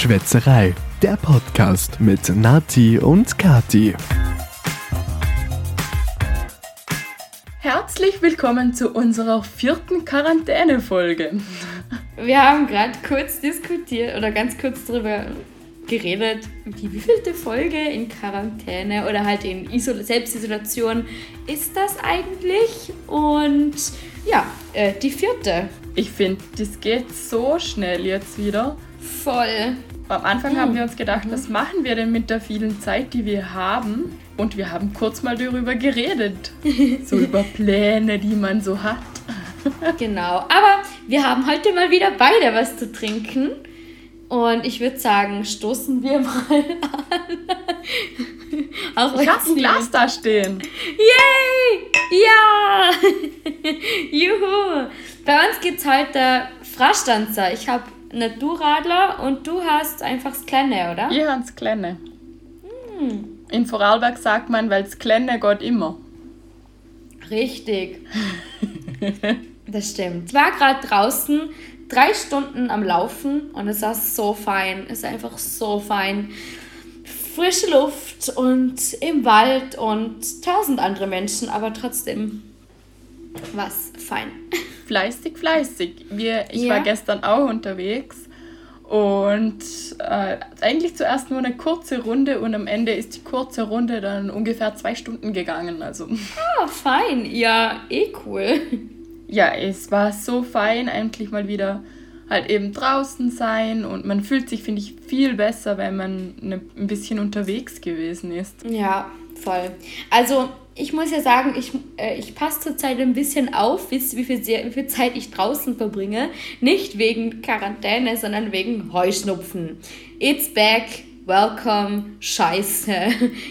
Schwätzerei, der Podcast mit Nati und Kati. Herzlich willkommen zu unserer vierten Quarantänefolge. Wir haben gerade kurz diskutiert oder ganz kurz darüber geredet, die wievielte Folge in Quarantäne oder halt in Isol Selbstisolation ist das eigentlich? Und ja, äh, die vierte. Ich finde, das geht so schnell jetzt wieder. Voll. Am Anfang haben wir uns gedacht, was machen wir denn mit der vielen Zeit, die wir haben? Und wir haben kurz mal darüber geredet. So über Pläne, die man so hat. Genau. Aber wir haben heute mal wieder beide was zu trinken. Und ich würde sagen, stoßen wir mal an. Auch ich habe ein Glas da stehen. Yay! Ja! Juhu! Bei uns gibt es heute Frastanzer. Ich habe eine Du-Radler und du hast einfach das Kleine, oder? Ich habe das Kleine. Hm. In Vorarlberg sagt man, weil das Kleine geht immer. Richtig. das stimmt. Ich war gerade draußen drei Stunden am Laufen und es war so fein. Es ist einfach so fein. Frische Luft und im Wald und tausend andere Menschen, aber trotzdem was fein. Fleißig, fleißig. Wir, ich ja. war gestern auch unterwegs und äh, eigentlich zuerst nur eine kurze Runde und am Ende ist die kurze Runde dann ungefähr zwei Stunden gegangen. Also. Ah, fein. Ja, eh cool. Ja, es war so fein, endlich mal wieder halt eben draußen sein und man fühlt sich, finde ich, viel besser, wenn man ne, ein bisschen unterwegs gewesen ist. Ja, voll. Also ich muss ja sagen, ich, äh, ich passe zurzeit ein bisschen auf, wie, wie, viel, wie viel Zeit ich draußen verbringe. Nicht wegen Quarantäne, sondern wegen Heuschnupfen. It's back, welcome, scheiße.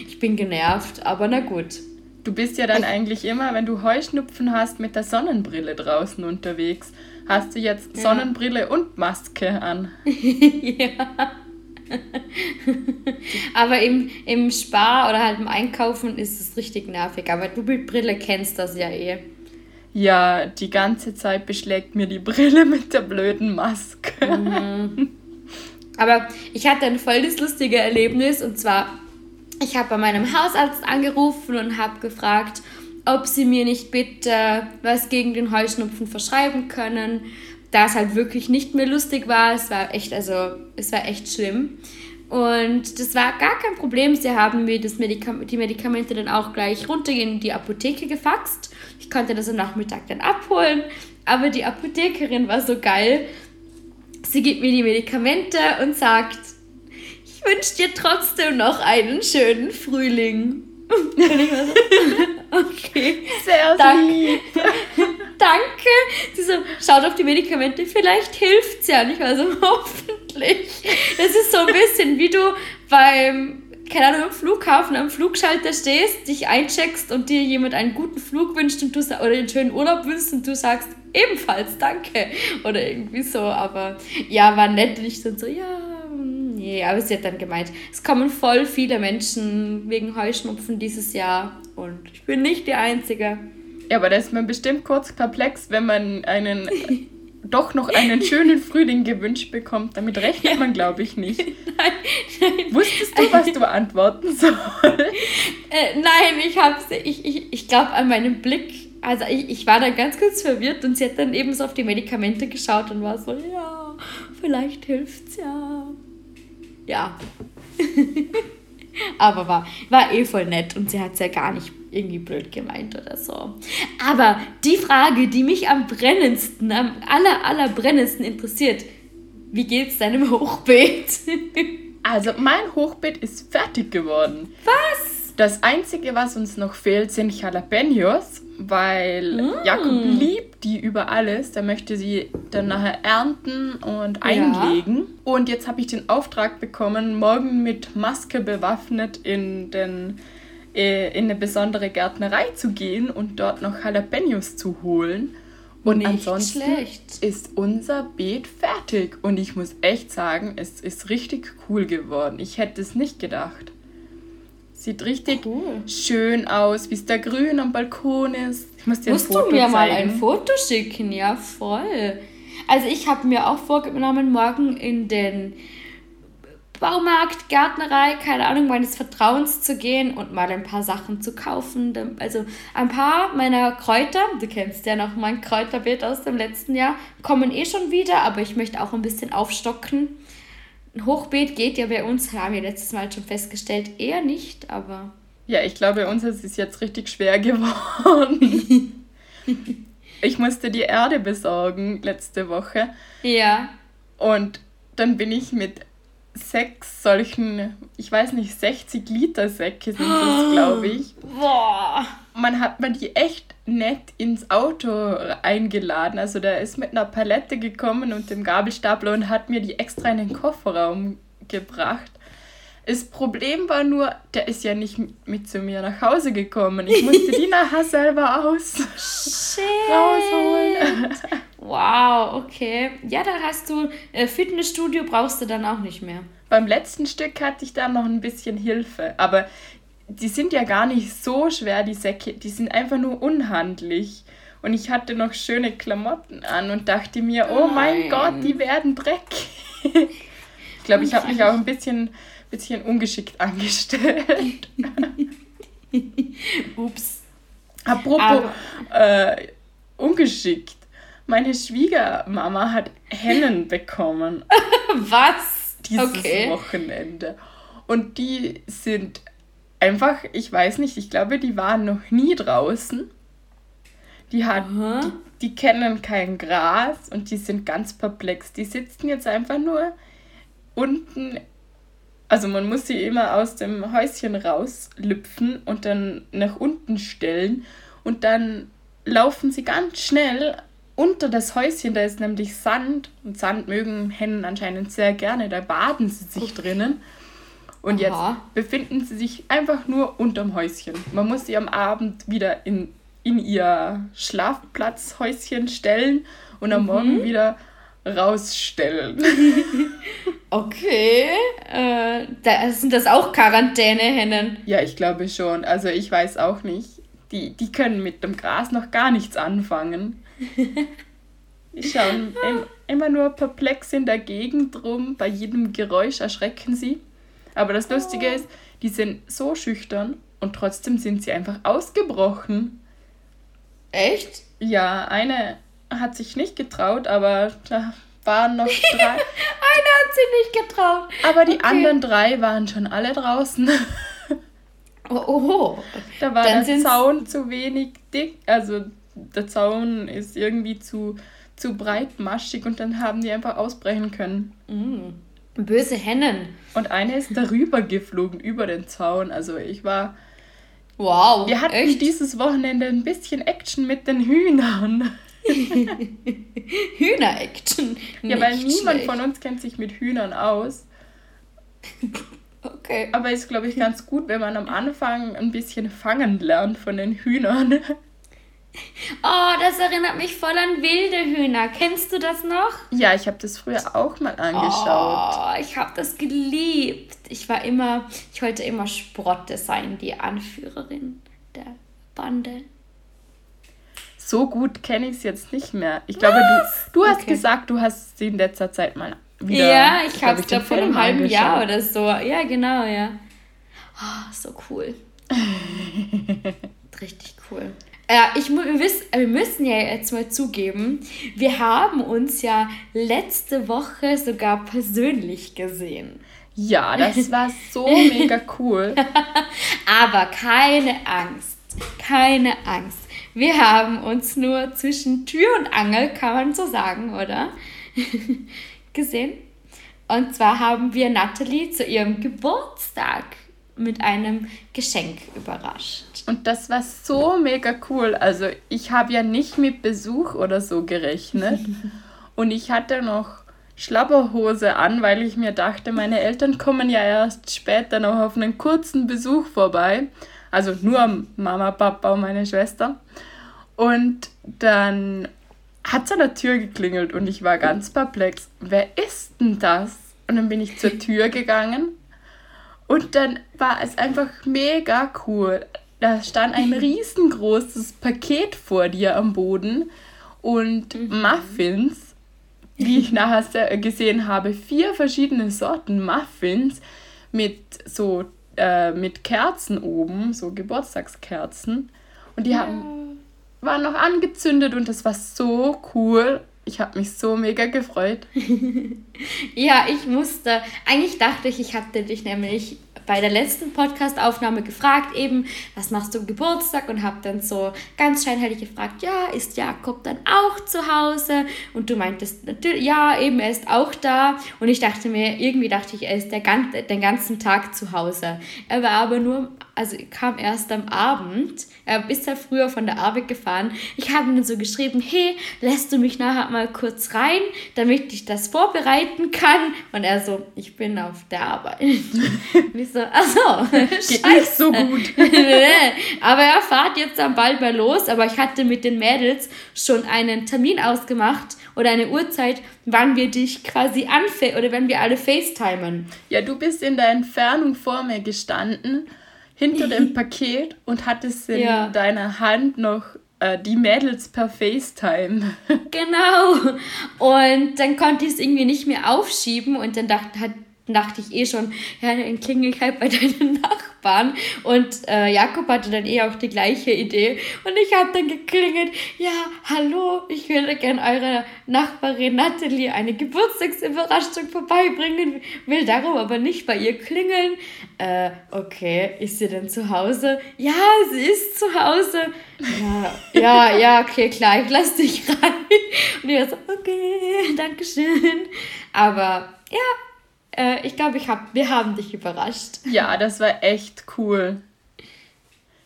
Ich bin genervt, aber na gut. Du bist ja dann eigentlich immer, wenn du Heuschnupfen hast, mit der Sonnenbrille draußen unterwegs. Hast du jetzt ja. Sonnenbrille und Maske an? ja. aber im, im Spar oder halt im Einkaufen ist es richtig nervig. Aber du mit Brille kennst das ja eh. Ja, die ganze Zeit beschlägt mir die Brille mit der blöden Maske. Mhm. Aber ich hatte ein voll das lustige Erlebnis und zwar, ich habe bei meinem Hausarzt angerufen und habe gefragt, ob sie mir nicht bitte was gegen den Heuschnupfen verschreiben können da es halt wirklich nicht mehr lustig war. Es war echt, also es war echt schlimm. Und das war gar kein Problem. Sie haben mir das Medikam die Medikamente dann auch gleich runter in die Apotheke gefaxt. Ich konnte das am Nachmittag dann abholen. Aber die Apothekerin war so geil. Sie gibt mir die Medikamente und sagt, ich wünsche dir trotzdem noch einen schönen Frühling. Und ich war so, okay. Sehr Dank, Danke. Sie so, schaut auf die Medikamente, vielleicht hilft es ja. Und ich war so, hoffentlich. Das ist so ein bisschen wie du beim, keine Ahnung, am Flughafen am Flugschalter stehst, dich eincheckst und dir jemand einen guten Flug wünscht und du oder einen schönen Urlaub wünschst und du sagst ebenfalls danke. Oder irgendwie so. Aber ja, war nett. Und ich dann so, ja, Nee, aber sie hat dann gemeint, es kommen voll viele Menschen wegen Heuschnupfen dieses Jahr und ich bin nicht die Einzige. Ja, aber da ist man bestimmt kurz perplex, wenn man einen doch noch einen schönen Frühling gewünscht bekommt. Damit rechnet man, glaube ich, nicht. Nein, nein. Wusstest du, was du antworten sollst? Äh, nein, ich habe ich, ich, ich glaube an meinem Blick, also ich, ich war dann ganz kurz verwirrt und sie hat dann eben so auf die Medikamente geschaut und war so, ja, vielleicht hilft's ja ja. Aber war, war eh voll nett und sie hat es ja gar nicht irgendwie blöd gemeint oder so. Aber die Frage, die mich am brennendsten, am aller, aller brennendsten interessiert, wie geht's deinem Hochbeet? also mein Hochbeet ist fertig geworden. Was? Das Einzige, was uns noch fehlt, sind Jalapenos, weil mm. Jakob liebt die über alles. Der möchte sie dann nachher ernten und einlegen. Ja. Und jetzt habe ich den Auftrag bekommen, morgen mit Maske bewaffnet in, den, äh, in eine besondere Gärtnerei zu gehen und dort noch Jalapenos zu holen. Und Nicht ansonsten schlecht. ist unser Beet fertig. Und ich muss echt sagen, es ist richtig cool geworden. Ich hätte es nicht gedacht. Sieht richtig cool. schön aus, wie es da grün am Balkon ist. Ich muss dir Musst ein Foto du mir zeigen. mal ein Foto schicken, ja voll. Also ich habe mir auch vorgenommen, morgen in den Baumarkt, Gärtnerei, keine Ahnung, meines Vertrauens zu gehen und mal ein paar Sachen zu kaufen. Also ein paar meiner Kräuter, du kennst ja noch mein Kräuterbeet aus dem letzten Jahr, kommen eh schon wieder, aber ich möchte auch ein bisschen aufstocken. Ein Hochbeet geht ja bei uns, haben wir letztes Mal schon festgestellt, eher nicht, aber. Ja, ich glaube, bei uns ist es jetzt richtig schwer geworden. ich musste die Erde besorgen letzte Woche. Ja. Und dann bin ich mit sechs solchen, ich weiß nicht, 60 Liter Säcke sind das, glaube ich. Boah. Man hat man die echt nett ins Auto eingeladen. Also der ist mit einer Palette gekommen und dem Gabelstapler und hat mir die extra in den Kofferraum gebracht. Das Problem war nur, der ist ja nicht mit zu mir nach Hause gekommen. Ich musste die nachher selber aus rausholen. Wow, okay. Ja, da hast du äh, Fitnessstudio brauchst du dann auch nicht mehr. Beim letzten Stück hatte ich da noch ein bisschen Hilfe, aber die sind ja gar nicht so schwer, die Säcke. Die sind einfach nur unhandlich. Und ich hatte noch schöne Klamotten an und dachte mir, oh mein Gott, die werden dreckig. ich glaube, ich habe mich auch ein bisschen, bisschen ungeschickt angestellt. Ups. Apropos äh, ungeschickt. Meine Schwiegermama hat Hennen bekommen. Was? Dieses okay. Wochenende. Und die sind einfach, ich weiß nicht, ich glaube, die waren noch nie draußen. Die, hat, die, die, kennen kein Gras und die sind ganz perplex. Die sitzen jetzt einfach nur unten. Also man muss sie immer aus dem Häuschen rauslüpfen und dann nach unten stellen und dann laufen sie ganz schnell unter das Häuschen. Da ist nämlich Sand und Sand mögen Hennen anscheinend sehr gerne. Da baden sie sich drinnen. Und Aha. jetzt befinden sie sich einfach nur unterm Häuschen. Man muss sie am Abend wieder in, in ihr Schlafplatzhäuschen stellen und am mhm. Morgen wieder rausstellen. okay. Äh, da sind das auch Quarantänehennen? Ja, ich glaube schon. Also ich weiß auch nicht. Die, die können mit dem Gras noch gar nichts anfangen. Die schauen immer nur perplex in der Gegend rum. Bei jedem Geräusch erschrecken sie. Aber das Lustige ist, die sind so schüchtern und trotzdem sind sie einfach ausgebrochen. Echt? Ja, eine hat sich nicht getraut, aber da waren noch drei. eine hat sich nicht getraut. Aber die okay. anderen drei waren schon alle draußen. oh, oh. Da war Dann der Zaun zu wenig dick. Also der Zaun ist irgendwie zu, zu breitmaschig und dann haben die einfach ausbrechen können. Mm. Böse Hennen. Und eine ist darüber geflogen, über den Zaun. Also ich war. Wow. Wir hatten echt? dieses Wochenende ein bisschen Action mit den Hühnern. Hühner-Action. Ja, weil niemand schlecht. von uns kennt sich mit Hühnern aus. Okay. Aber ist, glaube ich, ganz gut, wenn man am Anfang ein bisschen fangen lernt von den Hühnern. Oh, das erinnert mich voll an wilde Hühner. Kennst du das noch? Ja, ich habe das früher auch mal angeschaut. Oh, ich habe das geliebt. Ich war immer, ich wollte immer Sprotte sein, die Anführerin der Bande. So gut kenne ich es jetzt nicht mehr. Ich glaube, du, du hast okay. gesagt, du hast sie in letzter Zeit mal wieder. Ja, ich habe es vor einem halben Jahr oder so. Ja, genau, ja. Oh, so cool. Richtig cool. Ja, ich, wir, wissen, wir müssen ja jetzt mal zugeben, wir haben uns ja letzte Woche sogar persönlich gesehen. Ja, das war so mega cool. Aber keine Angst, keine Angst. Wir haben uns nur zwischen Tür und Angel, kann man so sagen, oder? gesehen. Und zwar haben wir Natalie zu ihrem Geburtstag mit einem Geschenk überrascht. Und das war so mega cool. Also ich habe ja nicht mit Besuch oder so gerechnet. Und ich hatte noch Schlapperhose an, weil ich mir dachte, meine Eltern kommen ja erst später noch auf einen kurzen Besuch vorbei. Also nur Mama, Papa und meine Schwester. Und dann hat es an der Tür geklingelt und ich war ganz perplex. Wer ist denn das? Und dann bin ich zur Tür gegangen und dann war es einfach mega cool. Da stand ein riesengroßes Paket vor dir am Boden und mhm. Muffins. wie ich nachher gesehen habe, vier verschiedene Sorten Muffins mit so äh, mit Kerzen oben, so Geburtstagskerzen. Und die ja. haben, waren noch angezündet und das war so cool. Ich habe mich so mega gefreut. ja, ich musste. Eigentlich dachte ich, ich hatte dich nämlich bei der letzten Podcast-Aufnahme gefragt, eben, was machst du am Geburtstag? Und habe dann so ganz scheinheilig gefragt, ja, ist Jakob dann auch zu Hause? Und du meintest, natürlich, ja, eben, er ist auch da. Und ich dachte mir, irgendwie dachte ich, er ist der, den ganzen Tag zu Hause. Er war aber nur also kam erst am Abend. Er ist ja früher von der Arbeit gefahren. Ich habe ihm so geschrieben, hey, lässt du mich nachher mal kurz rein, damit ich das vorbereiten kann? Und er so, ich bin auf der Arbeit. Und ich so, achso, Geht nicht so gut. aber er fährt jetzt dann bald mal los. Aber ich hatte mit den Mädels schon einen Termin ausgemacht oder eine Uhrzeit, wann wir dich quasi anfe oder wenn wir alle FaceTimen. Ja, du bist in der Entfernung vor mir gestanden hinter dem Paket und hattest in ja. deiner Hand noch äh, die Mädels per FaceTime. Genau. Und dann konnte ich es irgendwie nicht mehr aufschieben und dann dachte, hat, dachte ich eh schon, ja, dann klingel ich halt bei deinen Nachbarn. Und äh, Jakob hatte dann eh auch die gleiche Idee. Und ich habe dann geklingelt, ja, hallo, ich würde gerne eurer Nachbarin Natalie eine Geburtstagsüberraschung vorbeibringen, will darum aber nicht bei ihr klingeln. Äh, okay, ist sie denn zu Hause? Ja, sie ist zu Hause. Ja, ja, ja, okay, klar, ich lasse dich rein. Und ich war so, okay, danke schön. Aber ja, äh, ich glaube, ich hab, wir haben dich überrascht. Ja, das war echt cool.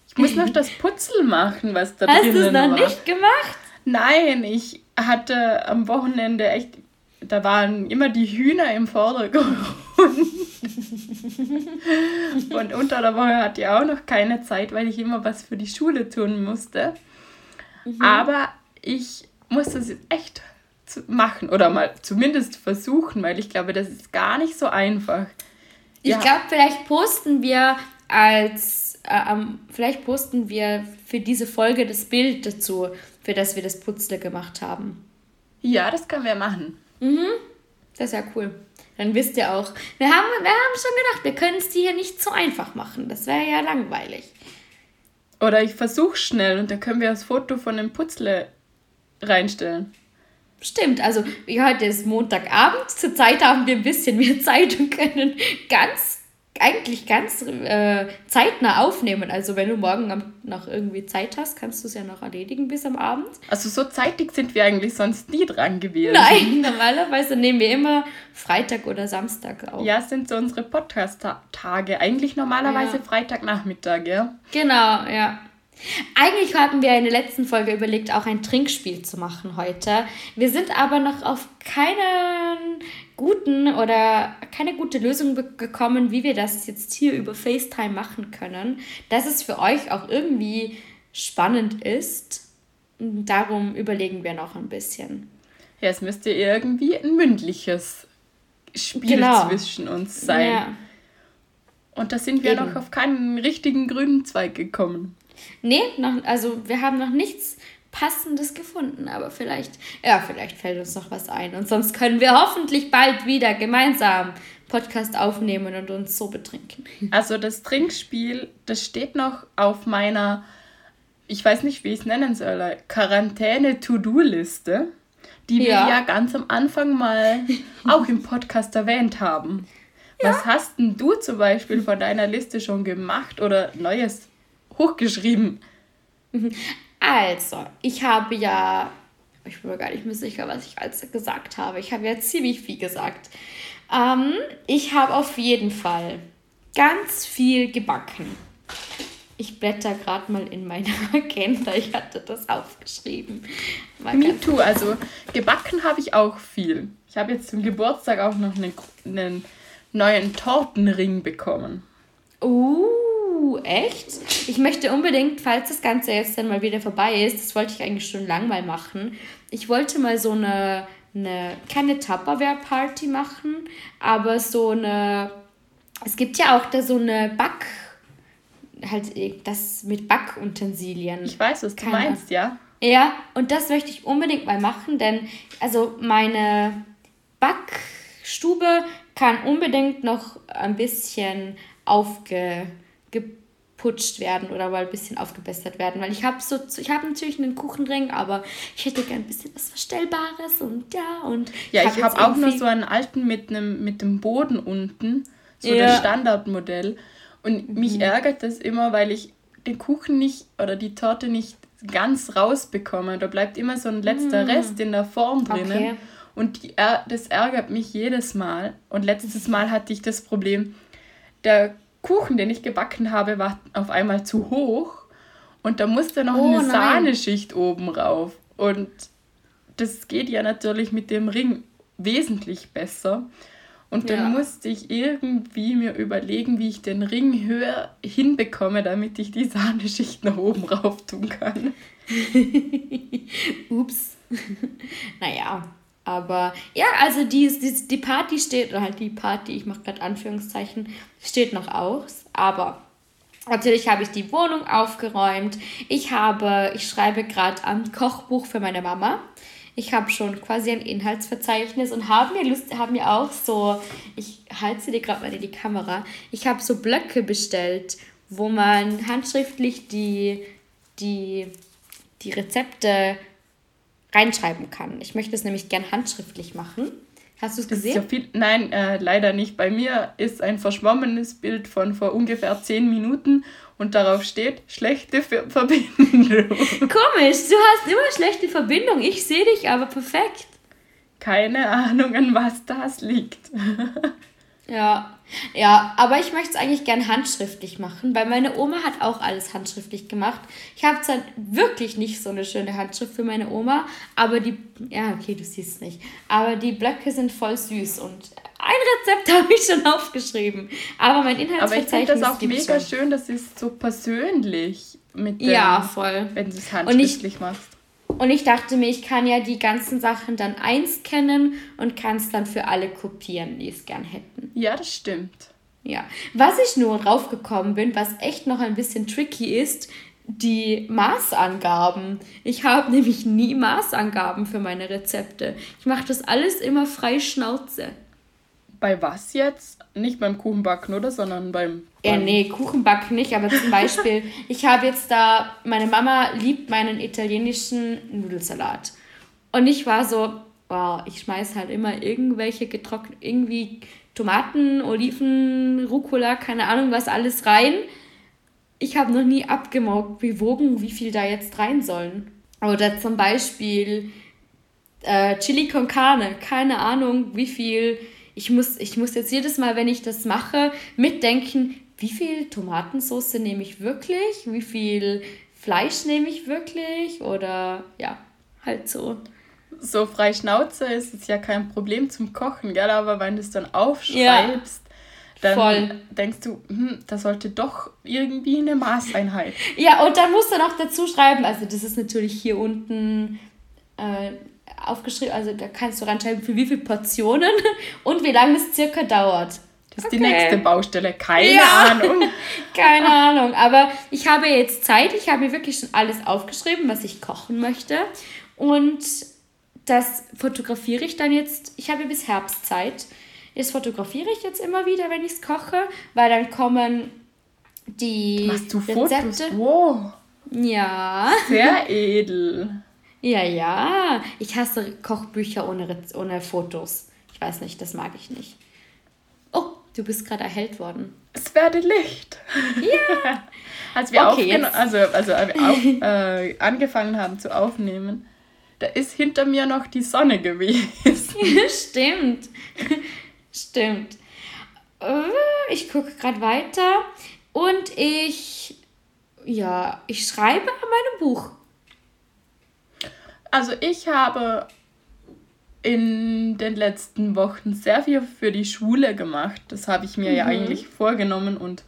Ich muss noch das Putzel machen, was da Hast drinnen war. Hast du es noch nicht gemacht? Nein, ich hatte am Wochenende echt, da waren immer die Hühner im Vordergrund. Und unter der Woche hatte ich auch noch keine Zeit, weil ich immer was für die Schule tun musste. Mhm. Aber ich musste es echt zu machen oder mal zumindest versuchen, weil ich glaube, das ist gar nicht so einfach. Ich ja. glaube, vielleicht posten wir als, äh, um, vielleicht posten wir für diese Folge das Bild dazu, für das wir das Putzle gemacht haben. Ja, das können wir machen. Mhm. Das ist ja cool. Dann wisst ihr auch, wir haben, wir haben schon gedacht, wir können es dir hier nicht so einfach machen. Das wäre ja langweilig. Oder ich versuche schnell und dann können wir das Foto von dem Putzle reinstellen. Stimmt, also heute ist Montagabend. Zurzeit haben wir ein bisschen mehr Zeit und können ganz, eigentlich ganz äh, zeitnah aufnehmen. Also wenn du morgen noch irgendwie Zeit hast, kannst du es ja noch erledigen bis am Abend. Also so zeitig sind wir eigentlich sonst nie dran gewesen. Nein, normalerweise nehmen wir immer Freitag oder Samstag auf. Ja, sind so unsere Podcast-Tage. Eigentlich normalerweise ja. Freitagnachmittag, ja? Genau, ja. Eigentlich hatten wir in der letzten Folge überlegt, auch ein Trinkspiel zu machen heute. Wir sind aber noch auf keinen guten oder keine gute Lösung gekommen, wie wir das jetzt hier über FaceTime machen können, dass es für euch auch irgendwie spannend ist. Darum überlegen wir noch ein bisschen. Ja, es müsste irgendwie ein mündliches Spiel genau. zwischen uns sein. Ja. Und da sind wir Eben. noch auf keinen richtigen grünen Zweig gekommen. Nee, noch, also wir haben noch nichts Passendes gefunden, aber vielleicht, ja, vielleicht fällt uns noch was ein. Und sonst können wir hoffentlich bald wieder gemeinsam Podcast aufnehmen und uns so betrinken. Also das Trinkspiel, das steht noch auf meiner, ich weiß nicht, wie ich es nennen soll, Quarantäne-To-Do-Liste, die wir ja. ja ganz am Anfang mal auch im Podcast erwähnt haben. Ja. Was hast denn du zum Beispiel von deiner Liste schon gemacht oder Neues hochgeschrieben. Also, ich habe ja, ich bin mir gar nicht mehr sicher, was ich als gesagt habe. Ich habe ja ziemlich viel gesagt. Ähm, ich habe auf jeden Fall ganz viel gebacken. Ich blätter gerade mal in meine Agenda. Ich hatte das aufgeschrieben. Mal Me too. Also gebacken habe ich auch viel. Ich habe jetzt zum Geburtstag auch noch einen, einen neuen Tortenring bekommen. Uh, echt? Ich möchte unbedingt, falls das Ganze jetzt dann mal wieder vorbei ist, das wollte ich eigentlich schon lang mal machen, ich wollte mal so eine, eine keine Tupperware-Party machen, aber so eine, es gibt ja auch da so eine Back, halt das mit Backutensilien. Ich weiß, was du Keine. meinst, ja. Ja, und das möchte ich unbedingt mal machen, denn also meine Backstube kann unbedingt noch ein bisschen aufgeputscht werden oder mal ein bisschen aufgebessert werden, weil ich habe so ich habe natürlich einen Kuchenring, aber ich hätte gern ein bisschen was verstellbares und ja und ja, ich habe hab auch nur so einen alten mit einem mit dem Boden unten, so ja. das Standardmodell und mhm. mich ärgert das immer, weil ich den Kuchen nicht oder die Torte nicht ganz rausbekomme. Da bleibt immer so ein letzter mm. Rest in der Form drinnen. Okay. Und die, das ärgert mich jedes Mal. Und letztes Mal hatte ich das Problem, der Kuchen, den ich gebacken habe, war auf einmal zu hoch. Und da musste noch oh, eine nein. Sahneschicht oben rauf. Und das geht ja natürlich mit dem Ring wesentlich besser. Und dann ja. musste ich irgendwie mir überlegen, wie ich den Ring höher hinbekomme, damit ich die Sahneschicht nach oben rauf tun kann. Ups. naja, aber ja, also die, die, die Party steht, oder halt die Party, ich mache gerade Anführungszeichen, steht noch aus. Aber natürlich habe ich die Wohnung aufgeräumt. Ich habe, ich schreibe gerade ein Kochbuch für meine Mama ich habe schon quasi ein Inhaltsverzeichnis und habe mir Lust, habe mir auch so, ich halte dir gerade mal in die Kamera, ich habe so Blöcke bestellt, wo man handschriftlich die, die, die Rezepte reinschreiben kann. Ich möchte es nämlich gern handschriftlich machen. Hast du es gesehen? Ja viel, nein, äh, leider nicht. Bei mir ist ein verschwommenes Bild von vor ungefähr zehn Minuten und darauf steht schlechte Verbindung. Komisch, du hast immer schlechte Verbindung. Ich sehe dich aber perfekt. Keine Ahnung, an was das liegt. ja, ja, aber ich möchte es eigentlich gern handschriftlich machen, weil meine Oma hat auch alles handschriftlich gemacht. Ich habe zwar wirklich nicht so eine schöne Handschrift für meine Oma, aber die, ja, okay, du siehst es nicht, aber die Blöcke sind voll süß und ein Rezept habe ich schon aufgeschrieben. Aber mein Inhaltsverzeichnis Aber ich finde das auch mega schon. schön, das ist so persönlich mit dem, Ja, voll. Wenn du es handschriftlich machst. Und ich dachte mir, ich kann ja die ganzen Sachen dann einscannen und kann es dann für alle kopieren, die es gern hätten. Ja, das stimmt. Ja. Was ich nur draufgekommen bin, was echt noch ein bisschen tricky ist, die Maßangaben. Ich habe nämlich nie Maßangaben für meine Rezepte. Ich mache das alles immer frei Schnauze. Bei was jetzt? Nicht beim Kuchenbacken, oder? Sondern beim. Ja, nee, Kuchenbacken nicht, aber zum Beispiel, ich habe jetzt da, meine Mama liebt meinen italienischen Nudelsalat. Und ich war so, wow, ich schmeiß halt immer irgendwelche getrocknet, irgendwie Tomaten, Oliven, Rucola, keine Ahnung was alles rein. Ich habe noch nie abgewogen, wie viel da jetzt rein sollen. Oder zum Beispiel äh, Chili con Carne, keine Ahnung, wie viel ich muss, ich muss jetzt jedes Mal, wenn ich das mache, mitdenken, wie viel Tomatensauce nehme ich wirklich, wie viel Fleisch nehme ich wirklich oder ja, halt so. So frei Schnauze ist es ja kein Problem zum Kochen, gell? aber wenn du es dann aufschreibst, ja. Dann Voll. denkst du, hm, da sollte doch irgendwie eine Maßeinheit. Ja, und dann musst du noch dazu schreiben, also das ist natürlich hier unten äh, aufgeschrieben, also da kannst du reinschreiben, für wie viele Portionen und wie lange es circa dauert. Das ist okay. die nächste Baustelle. Keine ja. Ahnung. Keine Ahnung. Aber ich habe jetzt Zeit. Ich habe mir wirklich schon alles aufgeschrieben, was ich kochen möchte. Und das fotografiere ich dann jetzt. Ich habe bis Herbst Zeit. Das fotografiere ich jetzt immer wieder, wenn ich es koche, weil dann kommen die Machst du Rezepte. Fotos? Wow. Ja. Sehr edel. Ja, ja. Ich hasse Kochbücher ohne, ohne Fotos. Ich weiß nicht, das mag ich nicht. Oh, du bist gerade erhellt worden. Es werde Licht. Ja. Als wir okay, also, also auf, äh, angefangen haben zu aufnehmen, da ist hinter mir noch die Sonne gewesen. Stimmt. Stimmt. Äh, ich gucke gerade weiter und ich, ja, ich schreibe an meinem Buch. Also ich habe in den letzten Wochen sehr viel für die Schule gemacht. Das habe ich mir mhm. ja eigentlich vorgenommen und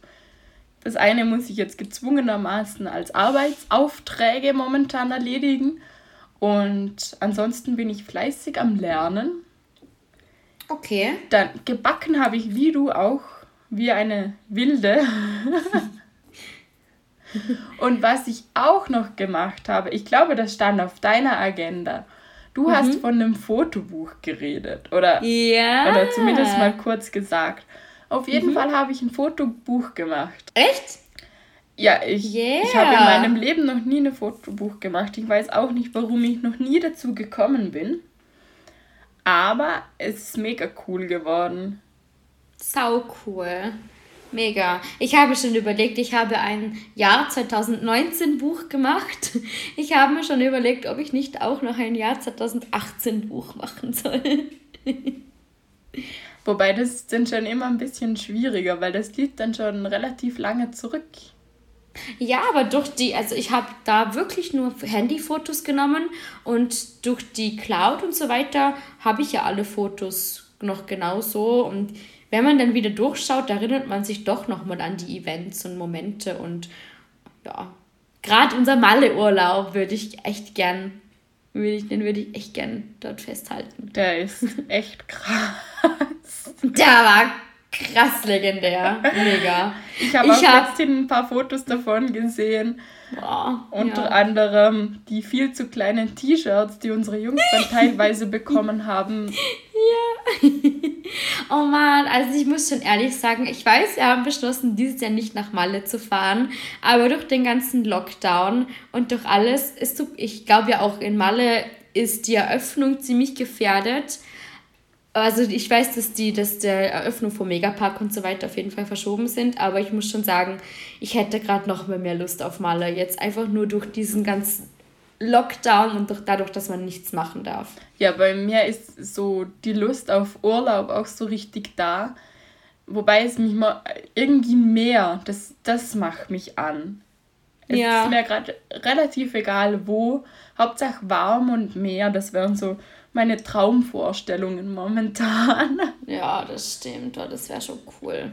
das eine muss ich jetzt gezwungenermaßen als Arbeitsaufträge momentan erledigen. Und ansonsten bin ich fleißig am Lernen. Okay. Dann gebacken habe ich wie du auch, wie eine Wilde. Und was ich auch noch gemacht habe, ich glaube, das stand auf deiner Agenda. Du mhm. hast von einem Fotobuch geredet, oder? Ja. Oder zumindest mal kurz gesagt. Auf jeden mhm. Fall habe ich ein Fotobuch gemacht. Echt? Ja, ich, yeah. ich habe in meinem Leben noch nie ein Fotobuch gemacht. Ich weiß auch nicht, warum ich noch nie dazu gekommen bin. Aber es ist mega cool geworden. Sau cool. Mega. Ich habe schon überlegt, ich habe ein Jahr 2019 Buch gemacht. Ich habe mir schon überlegt, ob ich nicht auch noch ein Jahr 2018 Buch machen soll. Wobei das ist dann schon immer ein bisschen schwieriger, weil das liegt dann schon relativ lange zurück. Ja, aber durch die, also ich habe da wirklich nur Handyfotos genommen und durch die Cloud und so weiter habe ich ja alle Fotos noch genauso und wenn man dann wieder durchschaut, erinnert man sich doch nochmal an die Events und Momente und ja, gerade unser Malle-Urlaub würde ich echt gern, würde ich, den würde ich echt gern dort festhalten. Der ist echt krass. Der war krass legendär. Mega. Ich habe auch hab... letztens ein paar Fotos davon gesehen. Boah, Unter ja. anderem die viel zu kleinen T-Shirts, die unsere Jungs dann teilweise bekommen haben. Ja. oh Mann, also ich muss schon ehrlich sagen, ich weiß, wir haben beschlossen, dieses Jahr nicht nach Malle zu fahren, aber durch den ganzen Lockdown und durch alles ist, ich glaube ja auch in Malle ist die Eröffnung ziemlich gefährdet. Also ich weiß, dass die, dass der Eröffnung vom Megapark und so weiter auf jeden Fall verschoben sind, aber ich muss schon sagen, ich hätte gerade noch mehr Lust auf Maler. Jetzt einfach nur durch diesen ganzen Lockdown und durch, dadurch, dass man nichts machen darf. Ja, bei mir ist so die Lust auf Urlaub auch so richtig da. Wobei es mich mal irgendwie mehr, das, das macht mich an. Es ja. ist mir gerade relativ egal wo. Hauptsache warm und Meer, das wären so meine Traumvorstellungen momentan. Ja, das stimmt. Oh, das wäre schon cool.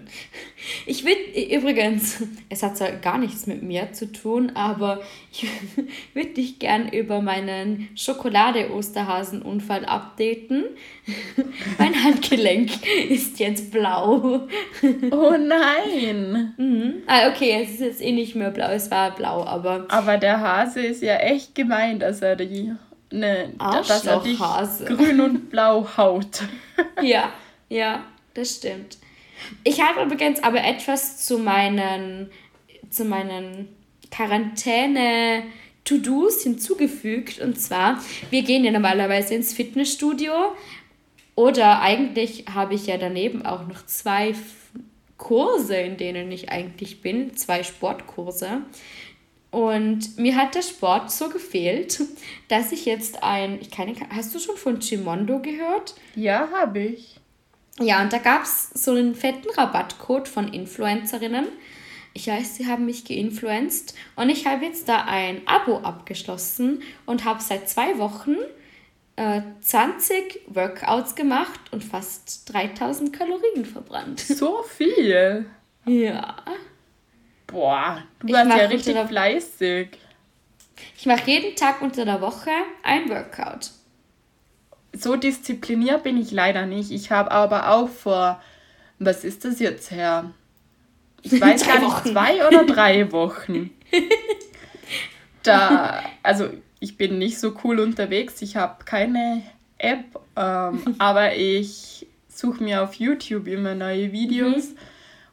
Ich würde übrigens, es hat zwar gar nichts mit mir zu tun, aber ich würde dich gern über meinen Schokolade-Osterhasen-Unfall updaten. mein Handgelenk ist jetzt blau. Oh nein! Mhm. Ah, okay, es ist jetzt eh nicht mehr blau, es war blau, aber. Aber der Hase ist ja echt gemein, dass er die ne, dass er dich grün und blau haut. ja, ja, das stimmt. Ich habe übrigens aber etwas zu meinen, zu meinen Quarantäne To-Dos hinzugefügt. Und zwar, wir gehen ja normalerweise ins Fitnessstudio. Oder eigentlich habe ich ja daneben auch noch zwei Kurse, in denen ich eigentlich bin. Zwei Sportkurse. Und mir hat der Sport so gefehlt, dass ich jetzt ein, ich keine, hast du schon von Chimondo gehört? Ja, habe ich. Ja, und da gab es so einen fetten Rabattcode von Influencerinnen. Ich weiß, sie haben mich geinfluenced und ich habe jetzt da ein Abo abgeschlossen und habe seit zwei Wochen äh, 20 Workouts gemacht und fast 3000 Kalorien verbrannt. So viel? Ja. Boah, du warst ja richtig der, fleißig. Ich mache jeden Tag unter der Woche ein Workout. So diszipliniert bin ich leider nicht. Ich habe aber auch vor, was ist das jetzt her? Ich weiß gar nicht, zwei oder drei Wochen. da, also ich bin nicht so cool unterwegs. Ich habe keine App, ähm, aber ich suche mir auf YouTube immer neue Videos mhm.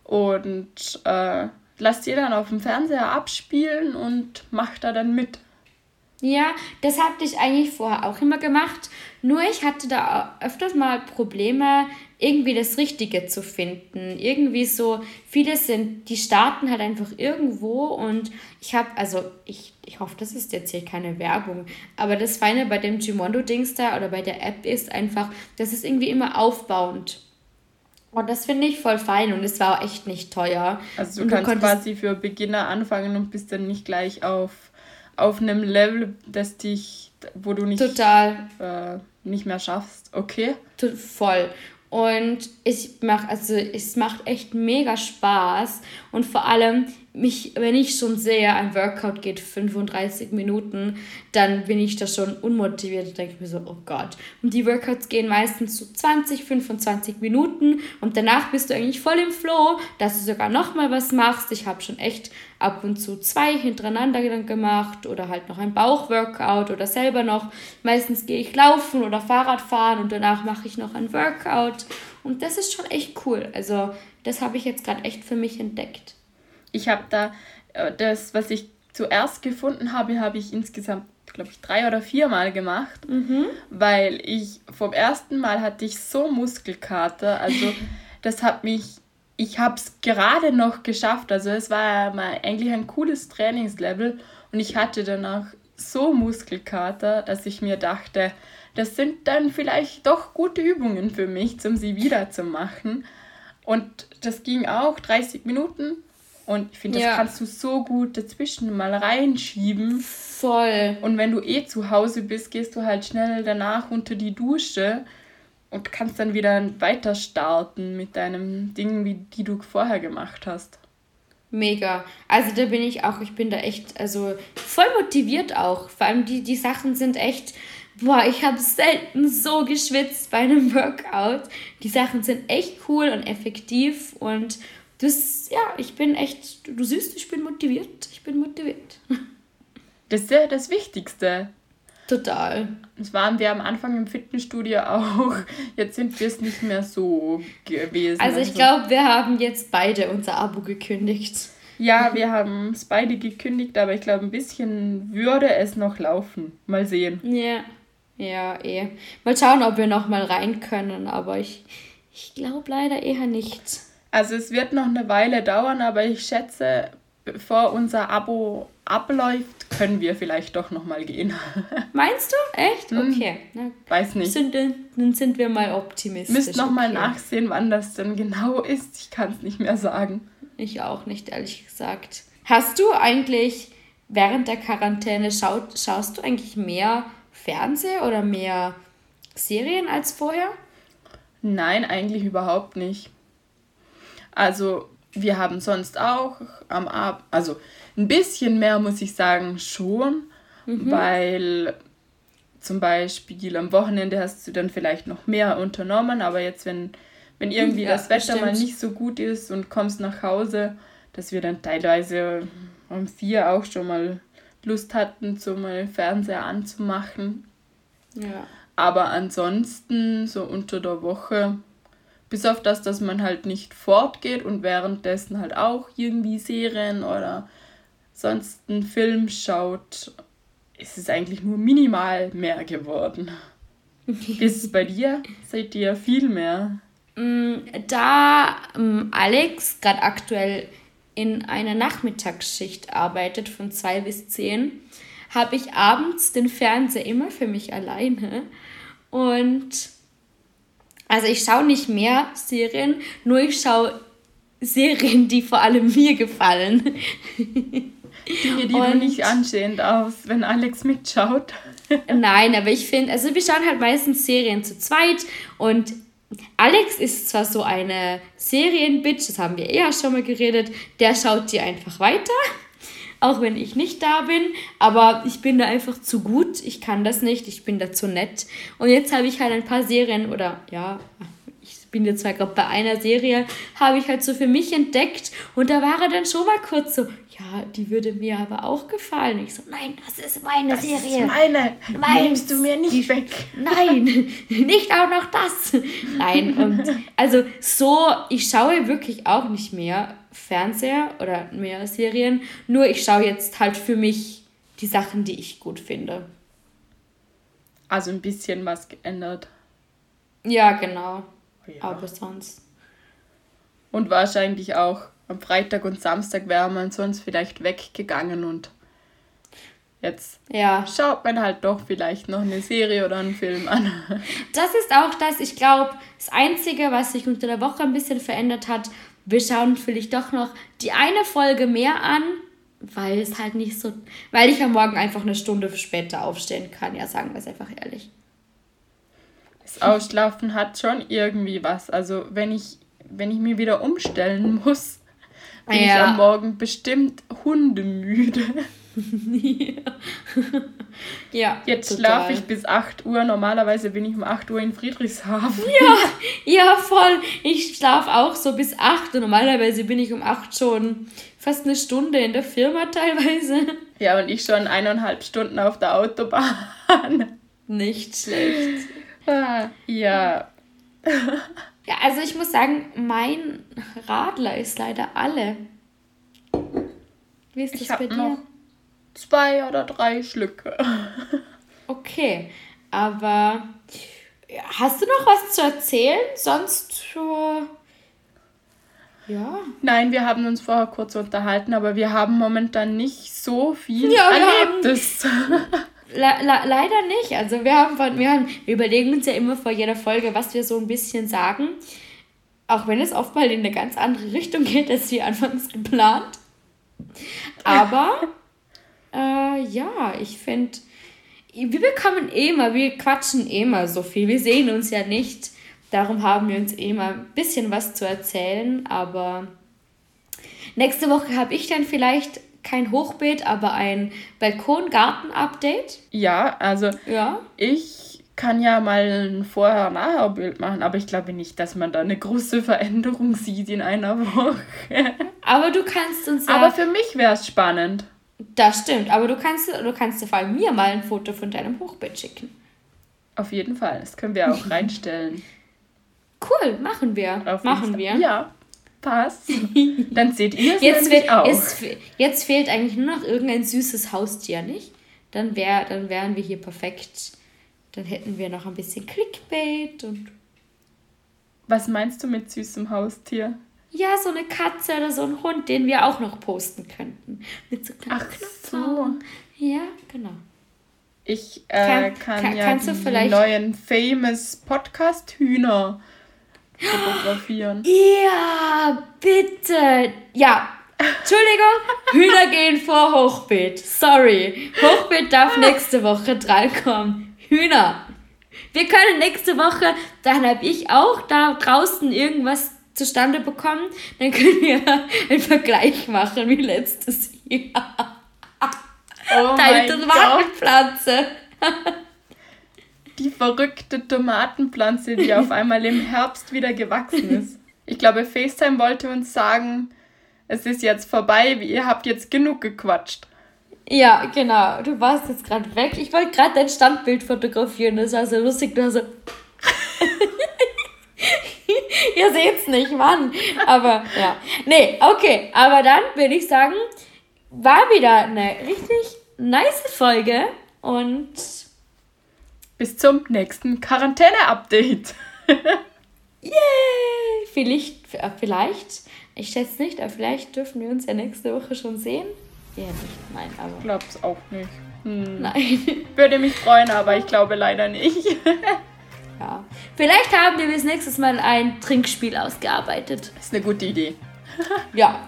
und äh, lasst ihr dann auf dem Fernseher abspielen und macht da dann mit. Ja, das hatte ich eigentlich vorher auch immer gemacht. Nur ich hatte da öfters mal Probleme, irgendwie das Richtige zu finden. Irgendwie so, viele sind, die starten halt einfach irgendwo und ich habe, also ich, ich hoffe, das ist jetzt hier keine Werbung, aber das Feine bei dem Gimondo-Dings da oder bei der App ist einfach, das ist irgendwie immer aufbauend. Und das finde ich voll fein und es war auch echt nicht teuer. Also du, du kannst quasi für Beginner anfangen und bist dann nicht gleich auf, auf einem Level, das dich, wo du nicht, Total. Äh, nicht mehr schaffst. Okay. Voll. Und ich mache, also es macht echt mega Spaß. Und vor allem, mich, wenn ich schon sehe, ein Workout geht 35 Minuten, dann bin ich da schon unmotiviert und denke mir so, oh Gott. Und die Workouts gehen meistens so 20, 25 Minuten und danach bist du eigentlich voll im Flow, dass du sogar nochmal was machst. Ich habe schon echt ab und zu zwei hintereinander gemacht oder halt noch ein Bauchworkout oder selber noch. Meistens gehe ich laufen oder Fahrrad fahren und danach mache ich noch ein Workout. Und das ist schon echt cool. Also das habe ich jetzt gerade echt für mich entdeckt ich habe da äh, das, was ich zuerst gefunden habe, habe ich insgesamt, glaube ich, drei oder vier Mal gemacht, mhm. weil ich vom ersten Mal hatte ich so Muskelkater, also das hat mich, ich habe es gerade noch geschafft, also es war mal eigentlich ein cooles Trainingslevel. Und ich hatte danach so Muskelkater, dass ich mir dachte, das sind dann vielleicht doch gute Übungen für mich, um sie wieder zu machen. Und das ging auch 30 Minuten und ich finde, das ja. kannst du so gut dazwischen mal reinschieben. Voll. Und wenn du eh zu Hause bist, gehst du halt schnell danach unter die Dusche und kannst dann wieder weiter starten mit deinem Ding, wie die du vorher gemacht hast. Mega. Also da bin ich auch, ich bin da echt, also voll motiviert auch. Vor allem die, die Sachen sind echt, boah, ich habe selten so geschwitzt bei einem Workout. Die Sachen sind echt cool und effektiv und das, ja, ich bin echt, du siehst, ich bin motiviert. Ich bin motiviert. Das ist ja das Wichtigste. Total. Das waren wir am Anfang im Fitnessstudio auch. Jetzt sind wir es nicht mehr so gewesen. Also ich also. glaube, wir haben jetzt beide unser Abo gekündigt. Ja, wir haben es beide gekündigt, aber ich glaube, ein bisschen würde es noch laufen. Mal sehen. Ja, ja, eh. Mal schauen, ob wir noch mal rein können, aber ich, ich glaube leider eher nicht. Also es wird noch eine Weile dauern, aber ich schätze, bevor unser Abo abläuft, können wir vielleicht doch noch mal gehen. Meinst du? Echt? Hm, okay. Na, Weiß nicht. Sind, dann sind wir mal optimistisch. Müsst noch okay. mal nachsehen, wann das denn genau ist. Ich kann es nicht mehr sagen. Ich auch nicht, ehrlich gesagt. Hast du eigentlich während der Quarantäne, schaut, schaust du eigentlich mehr Fernseh oder mehr Serien als vorher? Nein, eigentlich überhaupt nicht. Also wir haben sonst auch am Abend, also ein bisschen mehr muss ich sagen schon, mhm. weil zum Beispiel am Wochenende hast du dann vielleicht noch mehr unternommen, aber jetzt, wenn, wenn irgendwie ja, das Wetter bestimmt. mal nicht so gut ist und kommst nach Hause, dass wir dann teilweise um vier auch schon mal Lust hatten, so mal Fernseher anzumachen. Ja. Aber ansonsten, so unter der Woche, bis auf das, dass man halt nicht fortgeht und währenddessen halt auch irgendwie Serien oder sonst einen Film schaut, ist es eigentlich nur minimal mehr geworden. ist es bei dir? Seid ihr viel mehr? Mm, da ähm, Alex gerade aktuell in einer Nachmittagsschicht arbeitet von zwei bis zehn, habe ich abends den Fernseher immer für mich alleine. Und also ich schaue nicht mehr Serien, nur ich schaue Serien, die vor allem mir gefallen. Dinge, die und, du nicht ansehen darfst, wenn Alex mitschaut. Nein, aber ich finde, also wir schauen halt meistens Serien zu zweit und Alex ist zwar so eine Serienbitch, das haben wir eher schon mal geredet, der schaut die einfach weiter auch wenn ich nicht da bin. Aber ich bin da einfach zu gut. Ich kann das nicht. Ich bin da zu nett. Und jetzt habe ich halt ein paar Serien oder ja, ich bin jetzt zwar gerade bei einer Serie, habe ich halt so für mich entdeckt. Und da war er dann schon mal kurz so, ja, die würde mir aber auch gefallen. Ich so, nein, das ist meine das Serie. Das ist meine. Meins. Nimmst du mir nicht die, weg. Nein, nicht auch noch das. Nein, und also so, ich schaue wirklich auch nicht mehr Fernseher oder mehr Serien. Nur ich schaue jetzt halt für mich die Sachen, die ich gut finde. Also ein bisschen was geändert. Ja, genau. Ja. Aber sonst. Und wahrscheinlich auch am Freitag und Samstag wäre man sonst vielleicht weggegangen und jetzt ja. schaut man halt doch vielleicht noch eine Serie oder einen Film an. Das ist auch das, ich glaube, das Einzige, was sich unter der Woche ein bisschen verändert hat, wir schauen vielleicht doch noch die eine Folge mehr an, weil es halt nicht so, weil ich am Morgen einfach eine Stunde später aufstehen kann. Ja, sagen wir es einfach ehrlich. Das Ausschlafen hat schon irgendwie was. Also wenn ich, wenn ich mir wieder umstellen muss, bin ja. ich am Morgen bestimmt hundemüde. ja. Jetzt schlafe ich bis 8 Uhr. Normalerweise bin ich um 8 Uhr in Friedrichshafen. Ja, ja, voll. Ich schlafe auch so bis 8 und normalerweise bin ich um 8 schon fast eine Stunde in der Firma teilweise. Ja, und ich schon eineinhalb Stunden auf der Autobahn. Nicht schlecht. Ah, ja. Ja, also ich muss sagen, mein Radler ist leider alle. Wie ist das ich bei dir? Noch zwei oder drei Schlücke. Okay, aber hast du noch was zu erzählen? Sonst uh, ja. Nein, wir haben uns vorher kurz unterhalten, aber wir haben momentan nicht so viel ja, Erlebtes. Le le leider nicht. Also wir haben, von, wir haben, wir überlegen uns ja immer vor jeder Folge, was wir so ein bisschen sagen. Auch wenn es oft mal in eine ganz andere Richtung geht, als wir anfangs geplant. Aber äh, ja, ich finde, wir bekommen eh immer, wir quatschen eh immer so viel. Wir sehen uns ja nicht. Darum haben wir uns eh mal ein bisschen was zu erzählen. Aber nächste Woche habe ich dann vielleicht kein Hochbeet, aber ein Balkon-Garten-Update. Ja, also ja. ich kann ja mal ein Vorher-Nachher-Bild machen, aber ich glaube nicht, dass man da eine große Veränderung sieht in einer Woche. Aber du kannst uns ja. Aber für mich wäre es spannend. Das stimmt, aber du kannst, du kannst vor allem mir mal ein Foto von deinem Hochbett schicken. Auf jeden Fall, das können wir auch reinstellen. Cool, machen wir. Auf machen wir. Ja, passt. Dann seht ihr es jetzt nämlich auch. Jetzt, jetzt fehlt eigentlich nur noch irgendein süßes Haustier, nicht? Dann, wär, dann wären wir hier perfekt. Dann hätten wir noch ein bisschen Clickbait und... Was meinst du mit süßem Haustier? Ja, so eine Katze oder so ein Hund, den wir auch noch posten könnten. Mit so kleinen Ach so. Ja, genau. Ich äh, kann, kann, kann, ja die neuen Famous Podcast Hühner fotografieren. Ja, bitte. Ja, Entschuldigung, Hühner gehen vor Hochbeet. Sorry. Hochbeet darf nächste Woche drankommen. Hühner. Wir können nächste Woche, dann habe ich auch da draußen irgendwas zustande bekommen. Dann können wir einen Vergleich machen wie letztes Jahr. Oh Deine Tomatenpflanze. Die verrückte Tomatenpflanze, die auf einmal im Herbst wieder gewachsen ist. Ich glaube, FaceTime wollte uns sagen, es ist jetzt vorbei, ihr habt jetzt genug gequatscht. Ja, genau. Du warst jetzt gerade weg. Ich wollte gerade dein Standbild fotografieren. Das war so lustig. Du hast so. Ihr seht's nicht, Mann. Aber ja. Nee, okay. Aber dann würde ich sagen, war wieder eine richtig nice Folge und bis zum nächsten Quarantäne-Update. Yay! Vielleicht, vielleicht, ich schätze nicht, aber vielleicht dürfen wir uns ja nächste Woche schon sehen. Ja, nicht, nein, aber. Ich glaube es auch nicht. Hm. Nein. Würde mich freuen, aber ich glaube leider nicht. ja. Vielleicht haben wir bis nächstes Mal ein Trinkspiel ausgearbeitet. Ist eine gute Idee. ja.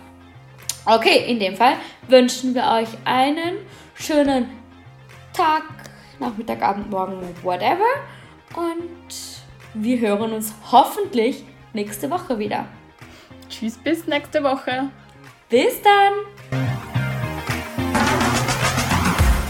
Okay, in dem Fall wünschen wir euch einen schönen Tag, Nachmittag, Abend, Morgen, whatever. Und wir hören uns hoffentlich nächste Woche wieder. Tschüss, bis nächste Woche. Bis dann.